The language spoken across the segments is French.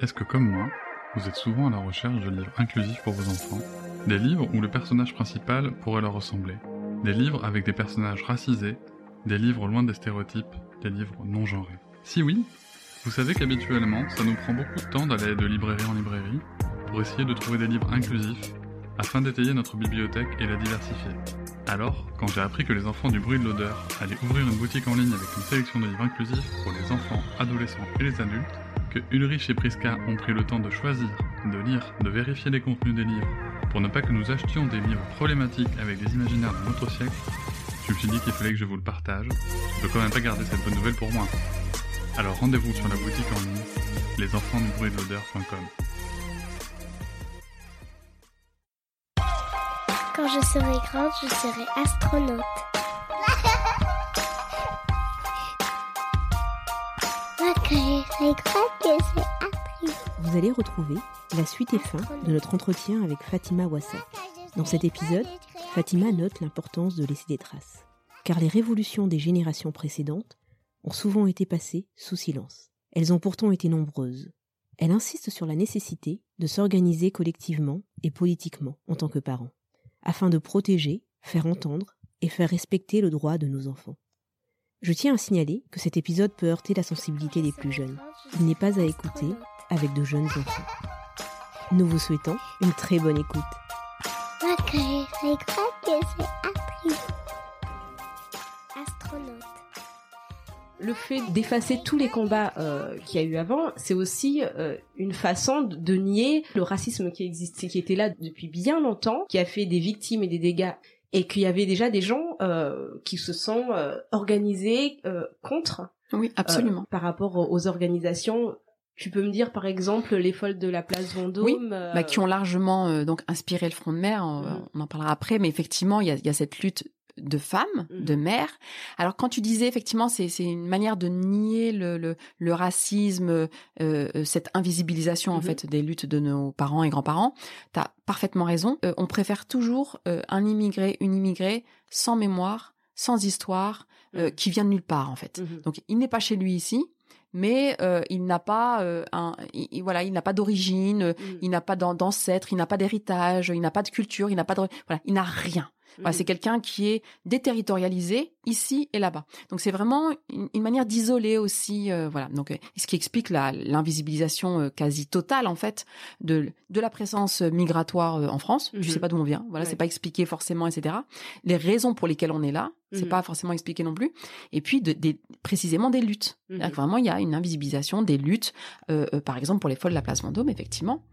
Est-ce que comme moi, vous êtes souvent à la recherche de livres inclusifs pour vos enfants? Des livres où le personnage principal pourrait leur ressembler? Des livres avec des personnages racisés? Des livres loin des stéréotypes? Des livres non genrés? Si oui, vous savez qu'habituellement, ça nous prend beaucoup de temps d'aller de librairie en librairie pour essayer de trouver des livres inclusifs afin d'étayer notre bibliothèque et la diversifier. Alors, quand j'ai appris que les enfants du bruit de l'odeur allaient ouvrir une boutique en ligne avec une sélection de livres inclusifs pour les enfants, adolescents et les adultes, que Ulrich et Priska ont pris le temps de choisir, de lire, de vérifier les contenus des livres, pour ne pas que nous achetions des livres problématiques avec des imaginaires de notre siècle, je me suis dit qu'il fallait que je vous le partage. Je peux quand même pas garder cette bonne nouvelle pour moi. Alors rendez-vous sur la boutique en ligne lesenfantsdubruitdelodeur.com. Quand je serai grande, je serai astronaute. Vous allez retrouver la suite et fin de notre entretien avec Fatima Wassa. Dans cet épisode, Fatima note l'importance de laisser des traces, car les révolutions des générations précédentes ont souvent été passées sous silence. Elles ont pourtant été nombreuses. Elle insiste sur la nécessité de s'organiser collectivement et politiquement en tant que parents, afin de protéger, faire entendre et faire respecter le droit de nos enfants. Je tiens à signaler que cet épisode peut heurter la sensibilité des plus jeunes. Il n'est pas à écouter avec de jeunes enfants. Nous vous souhaitons une très bonne écoute. Le fait d'effacer tous les combats euh, qu'il y a eu avant, c'est aussi euh, une façon de, de nier le racisme qui existait, qui était là depuis bien longtemps, qui a fait des victimes et des dégâts, et qu'il y avait déjà des gens euh, qui se sont euh, organisés euh, contre Oui, absolument. euh, par rapport aux, organisations. Tu peux me dire par exemple les folles de la place Vendôme, Oui, euh, bah, qui ont largement euh, donc inspiré le Front de mer. euh. On en parlera après, mais effectivement, il y a, il y a cette lutte de femmes, Mhm. de mères. Alors quand tu disais effectivement, c'est c'est une manière de nier le le, le racisme, euh, euh, cette invisibilisation en Mhm. fait des luttes de nos parents et grands-parents. T'as parfaitement raison. Euh, on préfère toujours euh, un immigré, une immigrée sans mémoire, sans histoire, Mhm. qui vient de nulle part en fait. Donc il n'est pas chez lui ici, mais euh, il n'a pas euh, un, il- il- voilà, il n'a pas d'origine, euh, il n'a pas d'an- d'ancêtre, il n'a pas d'héritage, il n'a pas de culture, il n'a pas de voilà, il n'a rien. Voilà, Mhm. c'est quelqu'un qui est déterritorialisé ici et là-bas. Donc c'est vraiment une, une manière d'isoler aussi, euh, voilà. Donc euh, ce qui explique la- l'invisibilisation euh, quasi totale en fait de de la présence migratoire euh, en France. Mhm. Tu sais pas d'où on vient, voilà, Ouais. c'est pas expliqué forcément, etc. Les raisons pour lesquelles on est là, c'est Mhm. pas forcément expliqué non plus. Et puis de, des précisément des luttes. Mhm. Vraiment il y a une invisibilisation des luttes, par exemple pour les folles de la place Vendôme, effectivement.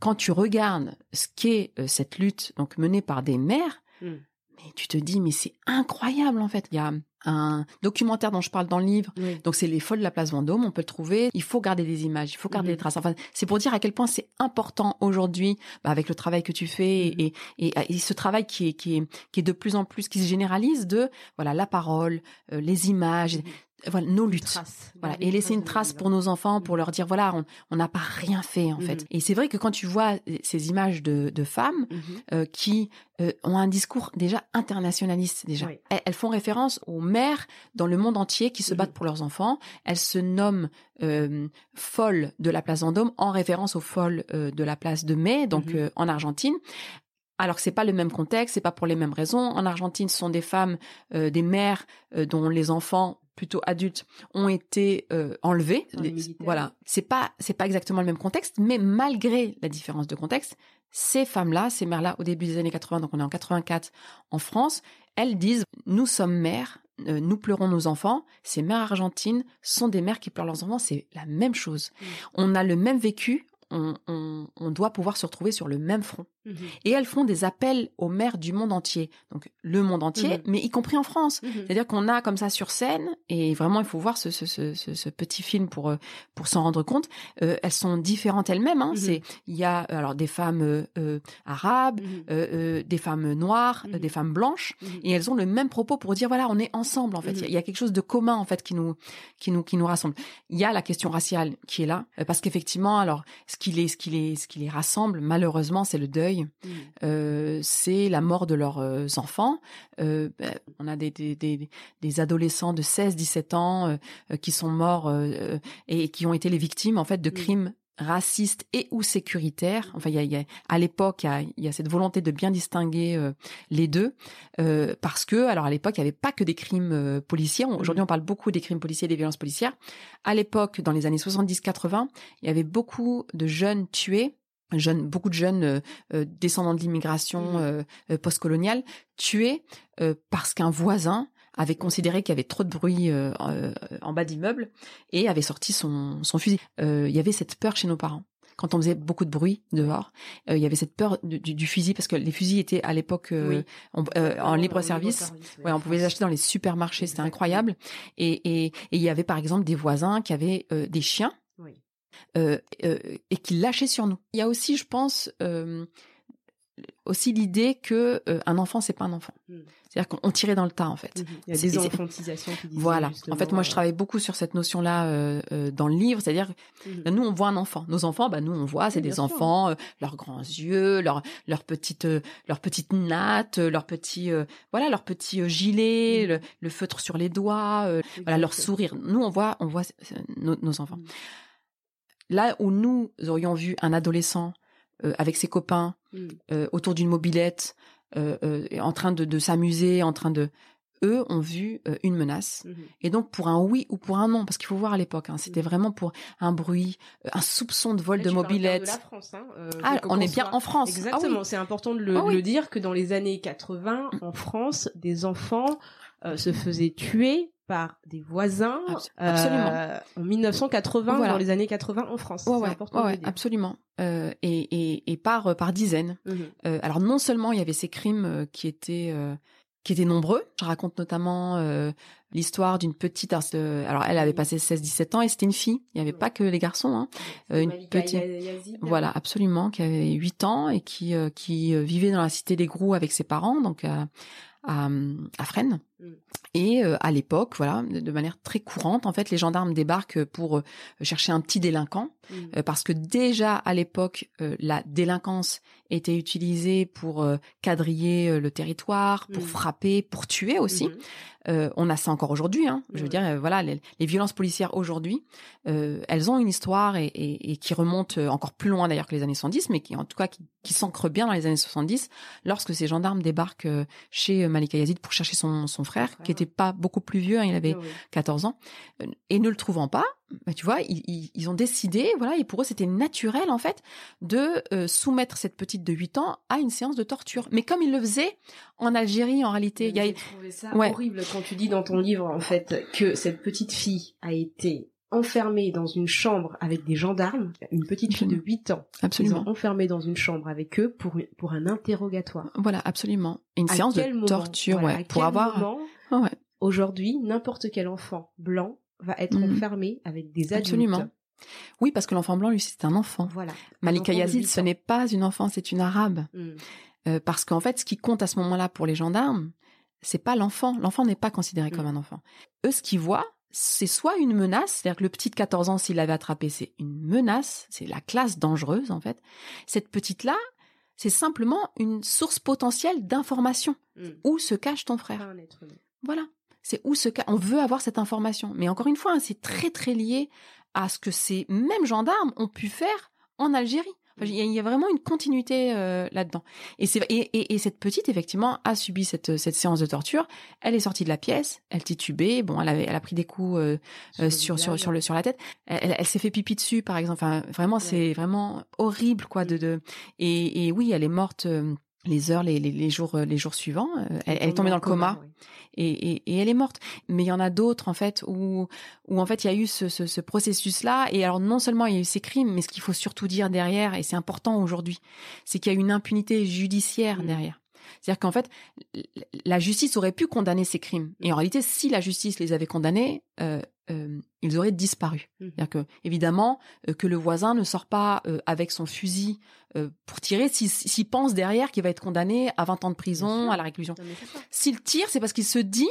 Quand tu regardes ce qu'est cette lutte donc menée par des mères, Mm. mais tu te dis mais c'est incroyable en fait. Il y a un documentaire dont je parle dans le livre. Oui. Donc c'est les folles de la place Vendôme, on peut le trouver. Il faut garder des images, il faut garder Mhm. des traces. Enfin, c'est pour dire à quel point c'est important aujourd'hui, bah, avec le travail que tu fais Mhm. et, et, et ce travail qui est, qui est qui est de plus en plus qui se généralise de voilà la parole, euh, les images. Voilà nos luttes. trace. Voilà, et laisser une trace pour nos enfants, pour Mhm. leur dire voilà, on on n'a pas rien fait en fait. Mhm. Et c'est vrai que quand tu vois ces images de, de femmes Mhm. euh, qui euh, ont un discours déjà internationaliste déjà. Oui. Elles, elles font référence aux mères dans le monde entier qui se battent pour leurs enfants. Elles se nomment euh, folles de la place Vendôme en référence aux folles euh, de la place de Mai, donc euh, en Argentine. Alors que c'est pas le même contexte, c'est pas pour les mêmes raisons. En Argentine, ce sont des femmes, euh, des mères euh, dont les enfants plutôt adultes ont été euh, enlevés. Les voilà, c'est pas c'est pas exactement le même contexte, mais malgré la différence de contexte, ces femmes-là, ces mères-là, au début des années 80, donc on est en 84 en France, elles disent nous sommes mères, euh, nous pleurons nos enfants. Ces mères argentines sont des mères qui pleurent leurs enfants, c'est la même chose. Mm. On a le même vécu, on, on, on doit pouvoir se retrouver sur le même front. Mhm. Et elles font des appels aux maires du monde entier. Donc le monde entier, Mhm. mais y compris en France. Mhm. C'est-à-dire qu'on a comme ça sur scène, et vraiment il faut voir ce, ce, ce, petit film pour euh, pour s'en rendre compte. Euh, elles sont différentes elles-mêmes. Hein. C'est il y a alors des femmes euh, euh, arabes, euh, euh, des femmes noires, euh, des femmes blanches, et elles ont le même propos pour dire voilà on est ensemble en fait. Il y a- il y, a quelque chose de commun en fait qui nous qui nous qui nous rassemble. Il y a la question raciale qui est là euh, parce qu'effectivement alors ce qui les ce qui les ce qui les rassemble malheureusement c'est le deuil Mhm. euh, c'est la mort de leurs euh, enfants. Euh, ben, on a des, des, des, des adolescents de 16-17 ans euh, euh, qui sont morts et qui ont été les victimes en fait de Mm. crimes racistes et ou sécuritaires. Enfin, il y a, y a- à l'époque, il y y a cette volonté de bien distinguer euh, les deux euh, parce que, alors à l'époque, il n'y avait pas que des crimes euh, policiers. Aujourd'hui, on parle beaucoup des crimes policiers et des violences policières. À l'époque, dans les années 70-80, il y avait beaucoup de jeunes tués jeunes, beaucoup de jeunes euh, euh, descendants de l'immigration Mhm. euh, euh, postcoloniale tués euh, parce qu'un voisin avait considéré qu'il y avait trop de bruit euh, euh, en bas d'immeuble et avait sorti son, son fusil. Euh, il y avait cette peur chez nos parents. Quand on faisait beaucoup de bruit dehors, euh, il y avait cette peur du, du- du fusil parce que les fusils étaient à l'époque euh, Oui. euh, en libre service. Ouais, on pouvait les acheter dans les supermarchés, c'était incroyable. Et, et, et il y avait par exemple des voisins qui avaient euh, des chiens Oui. euh, euh, et qui lâchaient sur nous. Il y a aussi, je pense, euh, aussi l'idée que euh, un enfant c'est pas un enfant. Mm. C'est-à-dire qu'on on tirait dans le tas en fait. Mhm. Il y a C'est- des qui Voilà. En fait, moi, je euh, travaille beaucoup sur cette notion-là euh, euh, dans le livre. C'est-à-dire, mhm. nous, on voit un enfant. Nos enfants, bah, nous, on voit, c'est Oui, des enfants, leurs grands yeux, leurs leurs petites leurs petites nattes, leurs petits voilà, leurs petits gilets, Mhm. le, le feutre sur les doigts, voilà, leur sourire. Nous, on voit, on voit nos, nos enfants. Mhm. Là où nous aurions vu un adolescent euh, avec ses copains Mhm. euh, autour d'une mobilette, euh, en train de, de s'amuser, en train de, eux ont vu une menace. Mhm. Et donc pour un oui ou pour un non, parce qu'il faut voir à l'époque, hein, c'était Mhm. vraiment pour un bruit, un soupçon de vol Là, de mobilette. De la France, hein, Ah, on est bien soit- en France. Ah oui. Exactement, c'est important de le, Ah oui. le dire que dans les années 80, en France, des enfants euh, se faisaient tuer par des voisins euh, absolument. en 1980, Voilà. dans les années 80 en France. Ouais, important ouais, absolument. Euh, et, et, et par euh, par dizaines. Euh, alors non seulement il y avait ces crimes qui étaient qui étaient nombreux. Je raconte notamment euh, l'histoire d'une petite. Alors, elle avait passé 16-17 ans et c'était une fille. Il n'y avait pas que les garçons. Hein. Euh, une Malika petite- Yazid. Voilà, absolument, qui avait 8 ans et qui euh, qui vivait dans la cité des Grous avec ses parents, donc à à, à Fresnes. Mm. Et euh, à l'époque, voilà, de manière très courante, en fait, les gendarmes débarquent pour euh, chercher un petit délinquant, Mhm. euh, parce que déjà à l'époque, la délinquance était utilisée pour quadriller le territoire, pour Mm. frapper, pour tuer aussi. Mhm. Euh, on a ça encore aujourd'hui. Hein. Je veux dire, voilà, les, les violences policières aujourd'hui, elles ont une histoire et, et- et qui remonte encore plus loin d'ailleurs que les années 70, mais qui en tout cas qui, qui s'ancre bien dans les années 70, lorsque ces gendarmes débarquent chez Malika Yazid pour chercher son, son frère, frère. qui était pas beaucoup plus vieux, hein, il avait Ouais, ouais. 14 ans, euh, et ne le trouvant pas, bah, tu vois, ils, ont décidé, voilà, et pour eux c'était naturel en fait de euh, soumettre cette petite de 8 ans à une séance de torture. Mais comme ils le faisaient en Algérie, en réalité, il y a, trouvé ça Ouais. horrible quand tu dis dans ton livre en fait que cette petite fille a été enfermée dans une chambre avec des gendarmes, une petite fille de 8 ans. Ils absolument. ont enfermée dans une chambre avec eux pour pour un interrogatoire. Voilà, absolument. Une À séance de moment- torture, voilà, ouais, à pour avoir. moment, ouais, aujourd'hui n'importe quel enfant blanc va être Mhm. enfermé avec des adultes. Absolument. Oui, parce que l'enfant blanc, lui, c'est un enfant. Voilà. Malika Yazid, ce n'est pas une enfant, c'est une arabe. Mhm. Euh, parce qu'en fait, ce qui compte à ce moment-là pour les gendarmes, c'est pas l'enfant. L'enfant n'est pas considéré comme Mm. un enfant. Eux, ce qu'ils voient, c'est soit une menace, c'est-à-dire que le petit de 14 ans, s'il l'avait attrapé, c'est une menace, c'est la classe dangereuse, en fait. Cette petite-là, c'est simplement une source potentielle d'information. Mhm. Où se cache ton frère un être humain. Voilà. C'est où ce cas. On veut avoir cette information. Mais encore une fois, hein, c'est très très lié à ce que ces mêmes gendarmes ont pu faire en Algérie. Enfin, Il y, a- il y a vraiment une continuité euh, là-dedans. Et, c'est- et, et, et cette petite, effectivement, a subi cette, cette séance de torture. Elle est sortie de la pièce, elle titubait. Bon, elle, avait, elle a pris des coups euh, euh, le sur, sur, sur, le, sur la tête. Elle, s'est fait pipi dessus, par exemple. Enfin, vraiment, c'est vraiment horrible, quoi. De, de... Et, et oui, elle est morte. Les heures, les, les, les jours, euh, les jours suivants. Euh, elle, elle est tombée dans le coma, oui. et, et, et elle est morte. Mais il y en a d'autres en fait où où en fait il y a eu ce, ce, ce processus-là. Et alors non seulement il y a eu ces crimes, mais ce qu'il faut surtout dire derrière, et c'est important aujourd'hui, c'est qu'il y a une impunité judiciaire Mm. derrière. C'est-à-dire qu'en fait, la justice aurait pu condamner ces crimes. Et en réalité, si la justice les avait condamnés, euh, euh, ils auraient disparu. Mhm. C'est-à-dire que, évidemment, euh, que le voisin ne sort pas euh, avec son fusil pour tirer s'il pense derrière qu'il va être condamné à 20 ans de prison, à la réclusion. S'il tire, c'est parce qu'il se dit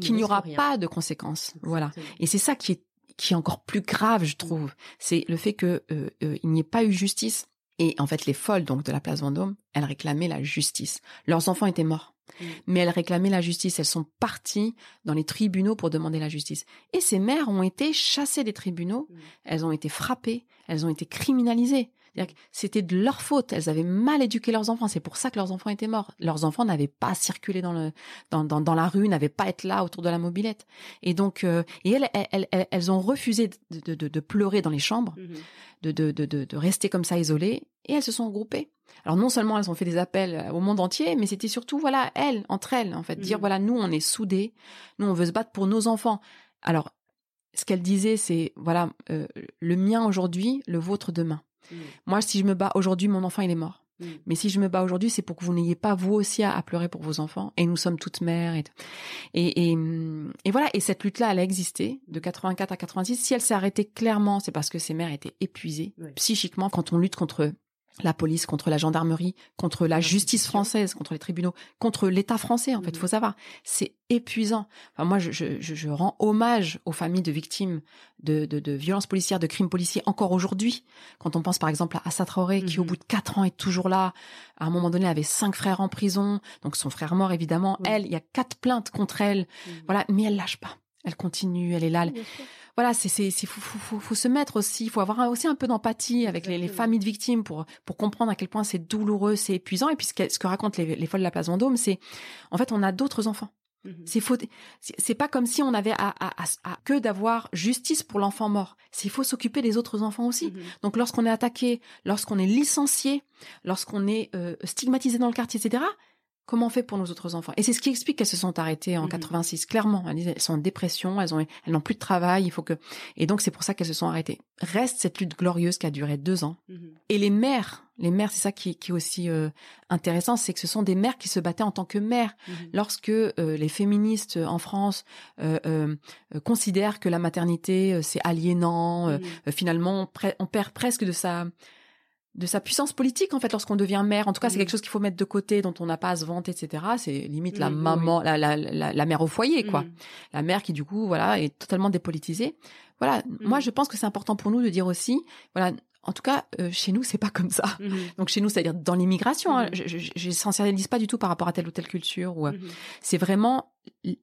Qu'il n'y aura rien. pas de conséquences. Voilà. Et c'est ça qui est qui est encore plus grave, je trouve. C'est le fait que il n'y ait pas eu justice. Et en fait, les folles donc de la place Vendôme, elles réclamaient la justice. Leurs enfants étaient morts, Mm. mais elles réclamaient la justice. Elles sont parties dans les tribunaux pour demander la justice. Et ces mères ont été chassées des tribunaux. Mm. Elles ont été frappées. Elles ont été criminalisées. C'était de leur faute. Elles avaient mal éduqué leurs enfants. C'est pour ça que leurs enfants étaient morts. Leurs enfants n'avaient pas circulé dans le dans, dans, dans la rue, n'avaient pas être là autour de la mobilette. Et donc, euh, et elles, elles, elles, elles ont refusé de, de, pleurer dans les chambres, Mhm. de, de, de, de, de rester comme ça isolées, et elles se sont regroupées. Alors non seulement elles ont fait des appels au monde entier, mais c'était surtout voilà elles entre elles en fait dire Mhm. voilà nous on est soudées, nous on veut se battre pour nos enfants. Alors ce qu'elle disait c'est voilà euh, le mien aujourd'hui, le vôtre demain. Mhm. Moi si je me bats aujourd'hui, mon enfant il est mort. Mhm. Mais si je me bats aujourd'hui, c'est pour que vous n'ayez pas vous aussi à, à pleurer pour vos enfants. Et nous sommes toutes mères. Et, et, et, hum, et voilà. Et cette lutte-là, elle a existé de 84 à 86. Si elle s'est arrêtée clairement, c'est parce que ces mères étaient épuisées Oui. psychiquement quand on lutte contre la police, contre la gendarmerie, contre la justice française, contre les tribunaux, contre l'État français. En fait, Mhm. faut savoir, c'est épuisant. Enfin, moi, je, je, je- rends hommage aux familles de victimes de, de, de violences policières, de crimes policiers encore aujourd'hui. Quand on pense par exemple à Assa Traoré, qui au Mhm. bout de quatre ans est toujours là. À un moment donné, elle avait cinq frères en prison, donc son frère mort évidemment. Oui. Elle, il y a quatre plaintes contre elle. Mhm. Voilà, mais elle lâche pas. Elle continue, elle est là. elle- voilà, c'est c'est c'est faut, faut, faut, faut se mettre aussi, il faut avoir aussi un peu d'empathie avec les, familles de victimes pour pour comprendre à quel point c'est douloureux, c'est épuisant. Et puis ce que, ce que racontent les, les folles de la place Vendôme, c'est en fait on a d'autres enfants. Mhm. C'est faut, c'est pas comme si on avait à, à, à- à- que d'avoir justice pour l'enfant mort. C'est il faut s'occuper des autres enfants aussi. Mhm. Donc lorsqu'on est attaqué, lorsqu'on est licencié, lorsqu'on est euh, stigmatisé dans le quartier, etc. Comment on fait pour nos autres enfants? Et c'est ce qui explique qu'elles se sont arrêtées en Mhm. 86. Clairement, elles, sont en dépression, elles ont, elles n'ont plus de travail. Il faut que et donc c'est pour ça qu'elles se sont arrêtées. Reste cette lutte glorieuse qui a duré deux ans. Mhm. Et les mères, les mères, c'est ça qui, qui est aussi euh, intéressant, c'est que ce sont des mères qui se battaient en tant que mères. Mhm. Lorsque euh, les féministes en France euh, euh, euh, considèrent que la maternité euh, c'est aliénant, euh, euh, finalement on perd presque de sa de sa puissance politique en fait lorsqu'on devient mère. En tout cas, c'est Mhm. quelque chose qu'il faut mettre de côté, dont on n'a pas à se vanter, etc. C'est limite la oui, maman, la, la, la, la mère au foyer, quoi. Mhm. La mère qui du coup, voilà, est totalement dépolitisée. Voilà. Moi, je pense que c'est important pour nous de dire aussi, voilà. En tout cas, euh, chez nous, c'est pas comme ça. Mhm. Donc chez nous, c'est-à-dire dans l'immigration, hein, Mhm. je, sensibilise pas du tout par rapport à telle ou telle culture. Ou, Mhm. c'est vraiment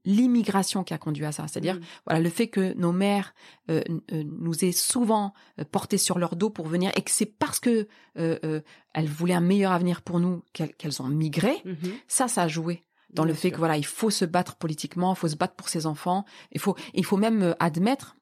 l'immigration qui a conduit à ça. C'est-à-dire, voilà, le fait que nos mères euh, euh, nous aient souvent euh, porté sur leur dos pour venir, et que c'est parce que euh, elles voulaient un meilleur avenir pour nous qu'elles ont migré. Ça, ça a joué dans le fait sûr. que voilà, il faut se battre politiquement, il faut se battre pour ses enfants. Il faut, il faut même admettre.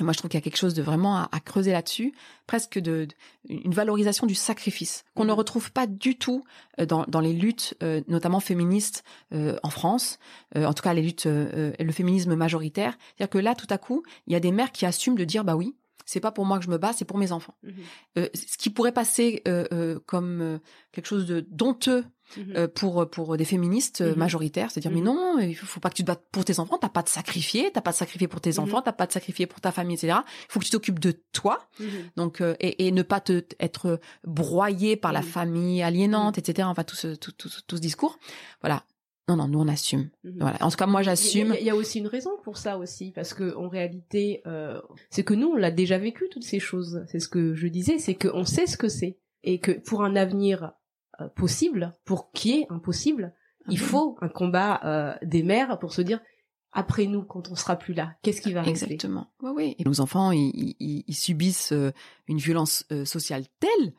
Moi, je trouve qu'il y a quelque chose de vraiment à, à creuser là-dessus, presque de, de- une valorisation du sacrifice qu'on ne Mhm. retrouve pas du tout euh, dans, dans les luttes, euh, notamment féministes euh, en France. Euh, en tout cas, les luttes, euh, euh, le féminisme majoritaire. C'est-à-dire que là, tout à coup, il y a des mères qui assument de dire, bah oui, c'est pas pour moi que je me bats, c'est pour mes enfants. Mhm. Euh, ce qui pourrait passer euh, euh, comme euh, quelque chose de donteux Mhm. euh, pour pour des féministes euh, Mhm. majoritaires, c'est-à-dire mais Mhm. non, il faut faut pas que tu te battes pour tes enfants, t'as pas de sacrifier, t'as pas de sacrifier pour tes Mhm. enfants, t'as pas de sacrifier pour ta famille, etc. Il faut que tu t'occupes de toi, donc euh, et, et ne pas te être broyé par la famille aliénante, etc. Enfin tout ce tout, tout, tout ce discours, voilà. Non non, nous on assume. Voilà. En tout cas moi Il y a- j'assume. Il y, a aussi une raison pour ça aussi, parce que en réalité, euh, c'est que nous, on l'a déjà vécu toutes ces choses. C'est ce que je disais, c'est qu'on sait ce que c'est et que pour un avenir euh, possible, pour qui est impossible, il Mhm. faut un combat euh, des mères pour se dire après nous, quand on sera plus là, qu'est-ce qui va rester Exactement. Oui, oui. Et nos enfants, ils, ils- ils subissent euh, une violence sociale telle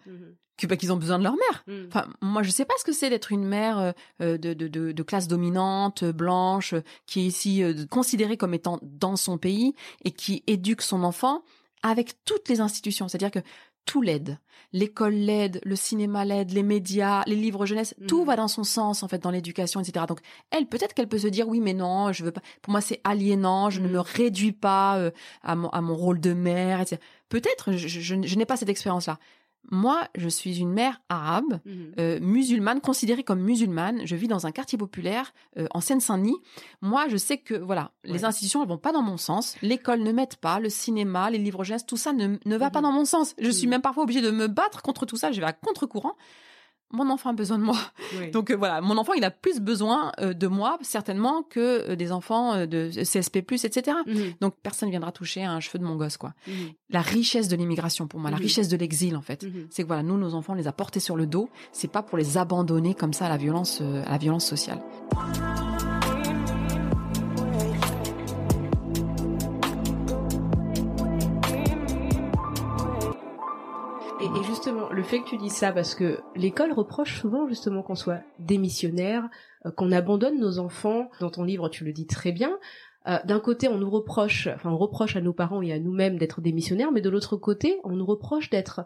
que bah, qu'ils ont besoin de leur mère. Mhm. Enfin, moi, je sais pas ce que c'est d'être une mère euh, de, de, de, de classe dominante, blanche, qui est ici euh, considérée comme étant dans son pays et qui éduque son enfant avec toutes les institutions. C'est-à-dire que tout l'aide. L'école l'aide, le cinéma l'aide, les médias, les livres jeunesse, tout Mhm. va dans son sens en fait dans l'éducation, etc. Donc elle, peut-être qu'elle peut se dire oui, mais non, je veux pas. Pour moi, c'est aliénant. Je ne Mhm. me réduis pas euh, à mon à mon rôle de mère, etc. Peut-être, je, je, je- je n'ai pas cette expérience-là. Moi, je suis une mère arabe, Mhm. euh, musulmane, considérée comme musulmane. Je vis dans un quartier populaire euh, en Seine-Saint-Denis. Moi, je sais que voilà, les institutions elles vont pas dans mon sens. L'école ne m'aide pas, le cinéma, les livres jeunesse, tout ça ne, ne va pas Mhm. dans mon sens. Je suis Mhm. même parfois obligée de me battre contre tout ça. Je vais à contre-courant. Mon enfant a besoin de moi. Oui. Donc euh, voilà, mon enfant, il a plus besoin euh, de moi certainement que euh, des enfants de CSP+, etc. Mhm. Donc personne viendra toucher à un cheveu de mon gosse, quoi. Mhm. La richesse de l'immigration pour moi, la Mhm. richesse de l'exil en fait, c'est que voilà, nous, nos enfants, on les a portés sur le dos. C'est pas pour les abandonner comme ça à la violence, à la violence sociale. Justement, le fait que tu dis ça, parce que l'école reproche souvent justement qu'on soit démissionnaire, euh, qu'on abandonne nos enfants. Dans ton livre, tu le dis très bien. Euh, D'un côté, on nous reproche, enfin, on reproche à nos parents et à nous-mêmes d'être démissionnaires, mais de l'autre côté, on nous reproche d'être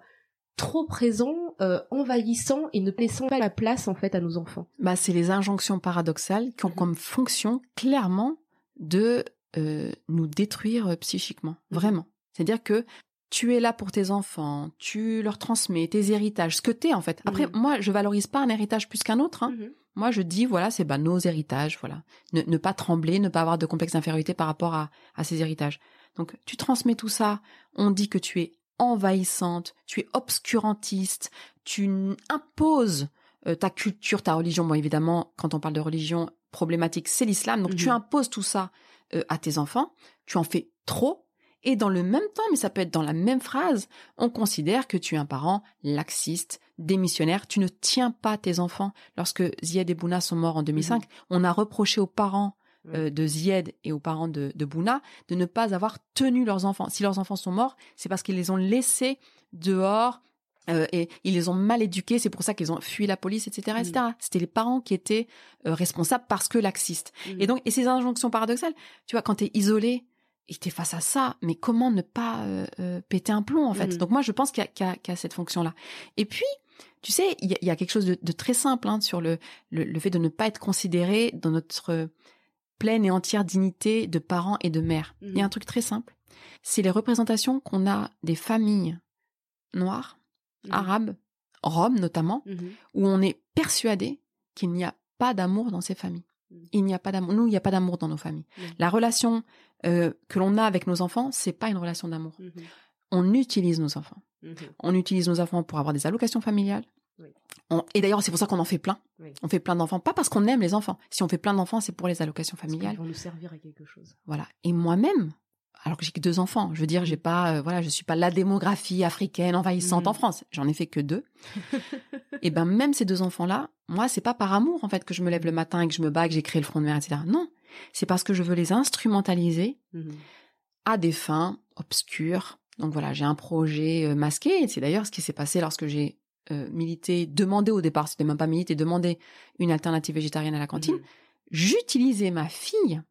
trop présents, euh, envahissants et ne laissant pas la place en fait à nos enfants. Bah, c'est les injonctions paradoxales qui ont Mhm. comme fonction clairement de euh, nous détruire psychiquement, Mhm. vraiment. C'est-à-dire que tu es là pour tes enfants, tu leur transmets tes héritages, ce que t'es en fait. Après, Mhm. moi, je valorise pas un héritage plus qu'un autre. Hein. Mhm. Moi, je dis, voilà, c'est bah, nos héritages, voilà. Ne, ne pas trembler, ne pas avoir de complexe d'infériorité par rapport à, à ces héritages. Donc, tu transmets tout ça. On dit que tu es envahissante, tu es obscurantiste, tu imposes euh, ta culture, ta religion. Bon, évidemment, quand on parle de religion problématique, c'est l'islam. Donc, tu Mhm. imposes tout ça euh, à tes enfants. Tu en fais trop. Et dans le même temps, mais ça peut être dans la même phrase, on considère que tu es un parent laxiste, démissionnaire, tu ne tiens pas tes enfants. Lorsque Zied et Bouna sont morts en 2005, on a reproché aux parents euh, de Zied et aux parents de, de Bouna de ne pas avoir tenu leurs enfants. Si leurs enfants sont morts, c'est parce qu'ils les ont laissés dehors euh, et ils les ont mal éduqués. C'est pour ça qu'ils ont fui la police, etc., etc. C'était les parents qui étaient euh, responsables parce que laxistes. Mhm. Et donc, et ces injonctions paradoxales, tu vois, quand t'es isolé et t'es face à ça, mais comment ne pas euh, euh, péter un plomb en fait? Mhm. Donc moi, je pense qu'il y a, y y cette fonction-là. Et puis, tu sais, il y a, il y a quelque chose de, de très simple hein, sur le, le, le fait de ne pas être considéré dans notre pleine et entière dignité de parents et de mères. Il y a Mhm. un truc très simple, c'est les représentations qu'on a des familles noires, Mhm. arabes, roms notamment, Mhm. où on est persuadé qu'il n'y a pas d'amour dans ces familles. Mm. Il n'y a pas d'amour. Nous, il n'y a pas d'amour dans nos familles. Mm. La relation euh, que l'on a avec nos enfants, c'est pas une relation d'amour. Mhm. On utilise nos enfants. Mhm. On utilise nos enfants pour avoir des allocations familiales. Oui. On- et d'ailleurs, c'est pour ça qu'on en fait plein. Oui. On fait plein d'enfants, pas parce qu'on aime les enfants. Si on fait plein d'enfants, c'est pour les allocations familiales. vont nous servir à quelque chose. Voilà. Et moi-même, alors que j'ai que deux enfants, je veux dire, j'ai pas, euh, voilà, je suis pas la démographie africaine envahissante Mhm. en France. J'en ai fait que deux. et ben même ces deux enfants-là, moi, c'est pas par amour en fait que je me lève le matin et que je me bats, que j'ai créé le front de mer, etc. Non, c'est parce que je veux les instrumentaliser Mhm. à des fins obscures. Donc voilà, j'ai un projet euh, masqué. C'est d'ailleurs ce qui s'est passé lorsque j'ai euh, milité, demandé au départ, c'était même pas milité, demandé une alternative végétarienne à la cantine. Mhm. J'utilisais ma fille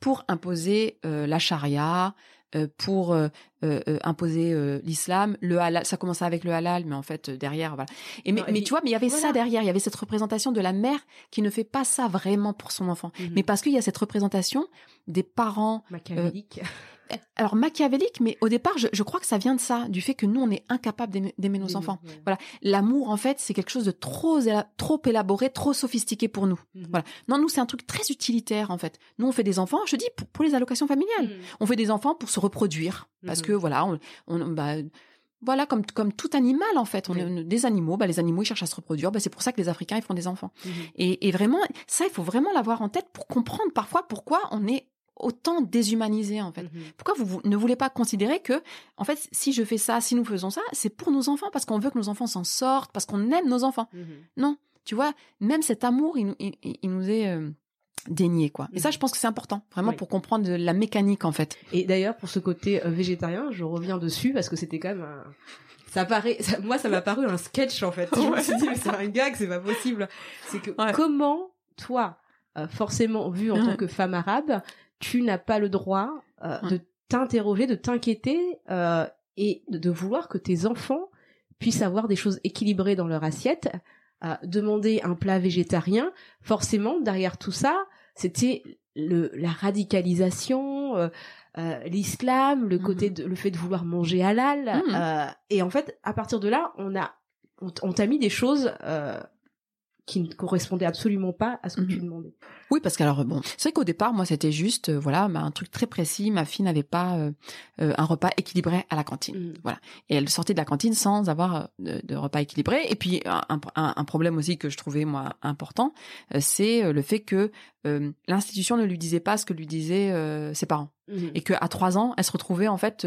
pour imposer euh, la charia, pour euh, euh, euh, imposer euh, l'islam, le halal. Ça commençait avec le halal, mais en fait euh, derrière, voilà. Et mais, Non, et mais tu vois, mais il y avait ça derrière. Il y avait cette représentation de la mère qui ne fait pas ça vraiment pour son enfant, Mhm. mais parce qu'il y a cette représentation des parents Machiavélique. Alors machiavélique, mais au départ, je, je crois que ça vient de ça, du fait que nous, on est incapable d'aimer nos enfants. Ouais. Voilà, l'amour, en fait, c'est quelque chose de trop, trop élaboré, trop sophistiqué pour nous. Mhm. Voilà. Non, nous, c'est un truc très utilitaire, en fait. Nous, on fait des enfants, je dis, pour, pour les allocations familiales. Mhm. On fait des enfants pour se reproduire, parce Mhm. que voilà, on, on- bah, voilà, comme comme tout animal, en fait, on Oui. est des animaux. Bah, les animaux, ils cherchent à se reproduire. Bah, c'est pour ça que les Africains, ils font des enfants. Et, et vraiment, ça, il faut vraiment l'avoir en tête pour comprendre parfois pourquoi on est autant déshumanisé, en fait. Mhm. Pourquoi vous, ne voulez pas considérer que, en fait, si je fais ça, si nous faisons ça, c'est pour nos enfants, parce qu'on veut que nos enfants s'en sortent, parce qu'on aime nos enfants. Mhm. Non, tu vois, même cet amour, il, nous- il, il- il nous est euh, dénié, quoi. Et ça, Mhm. je pense que c'est important, vraiment, Oui. pour comprendre la mécanique, en fait. Et d'ailleurs, pour ce côté euh, végétarien, je reviens dessus parce que c'était quand même un... Ça paraît, ça- moi, ça m'a paru un sketch en fait. Je me suis dit, mais c'est un gag, c'est pas possible. C'est que Ouais. comment, toi, euh, forcément vu en tant que femme arabe, tu n'as pas le droit euh, de t'interroger, de t'inquiéter euh, et de, de vouloir que tes enfants puissent avoir des choses équilibrées dans leur assiette, demander un plat végétarien, forcément derrière tout ça, c'était le la radicalisation, euh, euh, l'islam, le côté mhm. de, le fait de vouloir manger halal. Euh, et en fait, à partir de là, on a on, t'a mis des choses qui ne correspondaient absolument pas à ce que tu mhm. demandais. Oui, parce que alors bon, c'est vrai qu'au départ, moi, c'était juste voilà, bah, un truc très précis. Ma fille n'avait pas euh, euh, un repas équilibré à la cantine, mm. voilà, et elle sortait de la cantine sans avoir euh, de, repas équilibré. Et puis un, un, problème aussi que je trouvais moi important, c'est le fait que l'institution ne lui disait pas ce que lui disaient ses parents. Mm. Et qu'à trois ans, elle se retrouvait en fait